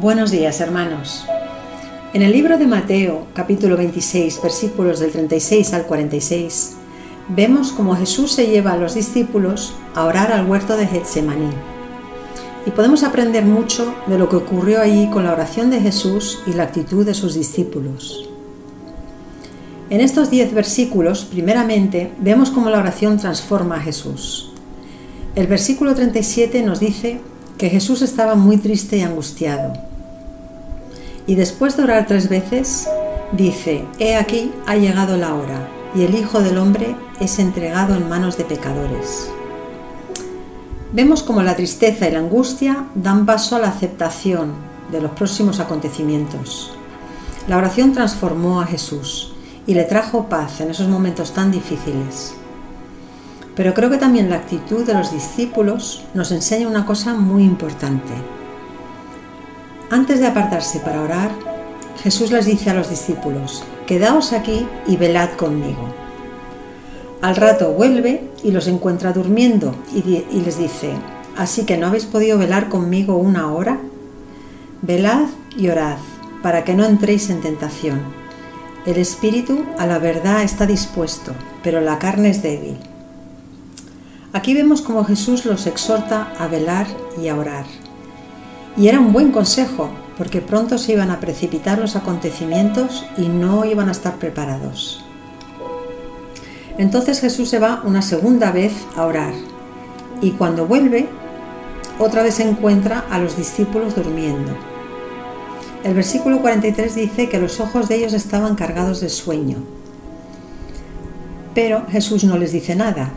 Buenos días hermanos. En el libro de Mateo, capítulo 26, versículos del 36 al 46, vemos cómo Jesús se lleva a los discípulos a orar al huerto de Getsemaní. Y podemos aprender mucho de lo que ocurrió allí con la oración de Jesús y la actitud de sus discípulos. En estos diez versículos, primeramente, vemos cómo la oración transforma a Jesús. El versículo 37 nos dice que Jesús estaba muy triste y angustiado. Y después de orar tres veces, dice, He aquí ha llegado la hora, y el Hijo del Hombre es entregado en manos de pecadores. Vemos como la tristeza y la angustia dan paso a la aceptación de los próximos acontecimientos. La oración transformó a Jesús y le trajo paz en esos momentos tan difíciles. Pero creo que también la actitud de los discípulos nos enseña una cosa muy importante. Antes de apartarse para orar, Jesús les dice a los discípulos, quedaos aquí y velad conmigo. Al rato vuelve y los encuentra durmiendo y, les dice, ¿así que no habéis podido velar conmigo una hora? Velad y orad, para que no entréis en tentación. El espíritu a la verdad está dispuesto, pero la carne es débil. Aquí vemos cómo Jesús los exhorta a velar y a orar. Y era un buen consejo, porque pronto se iban a precipitar los acontecimientos y no iban a estar preparados. Entonces Jesús se va una segunda vez a orar y cuando vuelve, otra vez encuentra a los discípulos durmiendo. El versículo 43 dice que los ojos de ellos estaban cargados de sueño. Pero Jesús no les dice nada,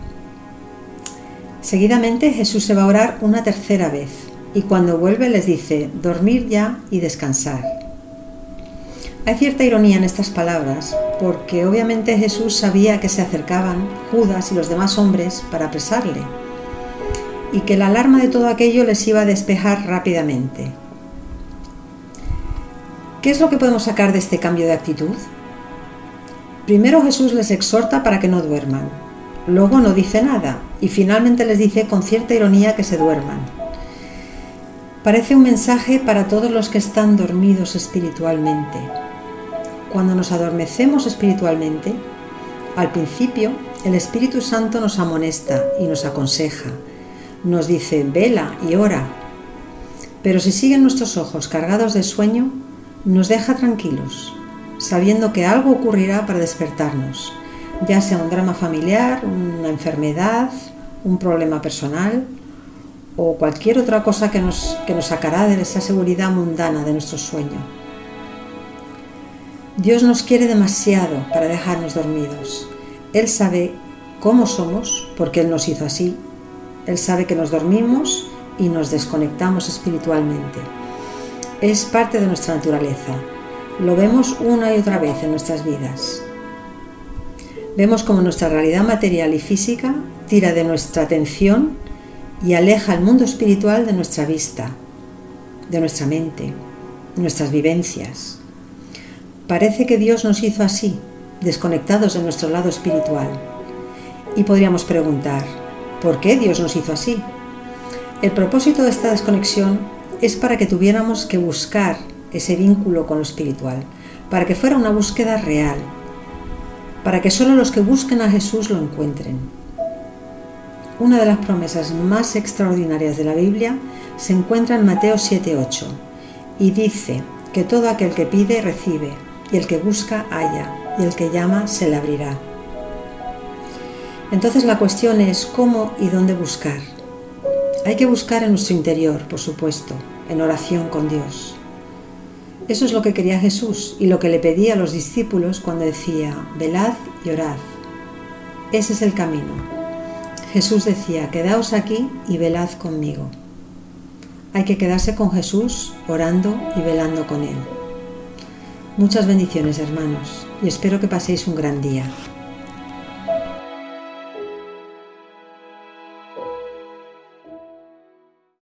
Seguidamente Jesús se va a orar una tercera vez y cuando vuelve les dice, dormir ya y descansar. Hay cierta ironía en estas palabras, porque obviamente Jesús sabía que se acercaban Judas y los demás hombres para apresarle, y que la alarma de todo aquello les iba a despejar rápidamente. ¿Qué es lo que podemos sacar de este cambio de actitud? Primero Jesús les exhorta para que no duerman, Luego no dice nada y finalmente les dice con cierta ironía que se duerman. Parece un mensaje para todos los que están dormidos espiritualmente. Cuando nos adormecemos espiritualmente, al principio el Espíritu Santo nos amonesta y nos aconseja, nos dice vela y ora. Pero si siguen nuestros ojos cargados de sueño, nos deja tranquilos, sabiendo que algo ocurrirá para despertarnos ya sea un drama familiar, una enfermedad, un problema personal o cualquier otra cosa que nos, que nos sacará de esa seguridad mundana de nuestro sueño. Dios nos quiere demasiado para dejarnos dormidos. Él sabe cómo somos porque Él nos hizo así. Él sabe que nos dormimos y nos desconectamos espiritualmente. Es parte de nuestra naturaleza. Lo vemos una y otra vez en nuestras vidas. Vemos como nuestra realidad material y física tira de nuestra atención y aleja el mundo espiritual de nuestra vista, de nuestra mente, nuestras vivencias. Parece que Dios nos hizo así, desconectados de nuestro lado espiritual. Y podríamos preguntar, ¿por qué Dios nos hizo así? El propósito de esta desconexión es para que tuviéramos que buscar ese vínculo con lo espiritual, para que fuera una búsqueda real, para que solo los que busquen a Jesús lo encuentren. Una de las promesas más extraordinarias de la Biblia se encuentra en Mateo 7:8 y dice que todo aquel que pide recibe, y el que busca halla, y el que llama se le abrirá. Entonces la cuestión es cómo y dónde buscar. Hay que buscar en nuestro interior, por supuesto, en oración con Dios. Eso es lo que quería Jesús y lo que le pedía a los discípulos cuando decía, velad y orad. Ese es el camino. Jesús decía, quedaos aquí y velad conmigo. Hay que quedarse con Jesús orando y velando con Él. Muchas bendiciones hermanos y espero que paséis un gran día.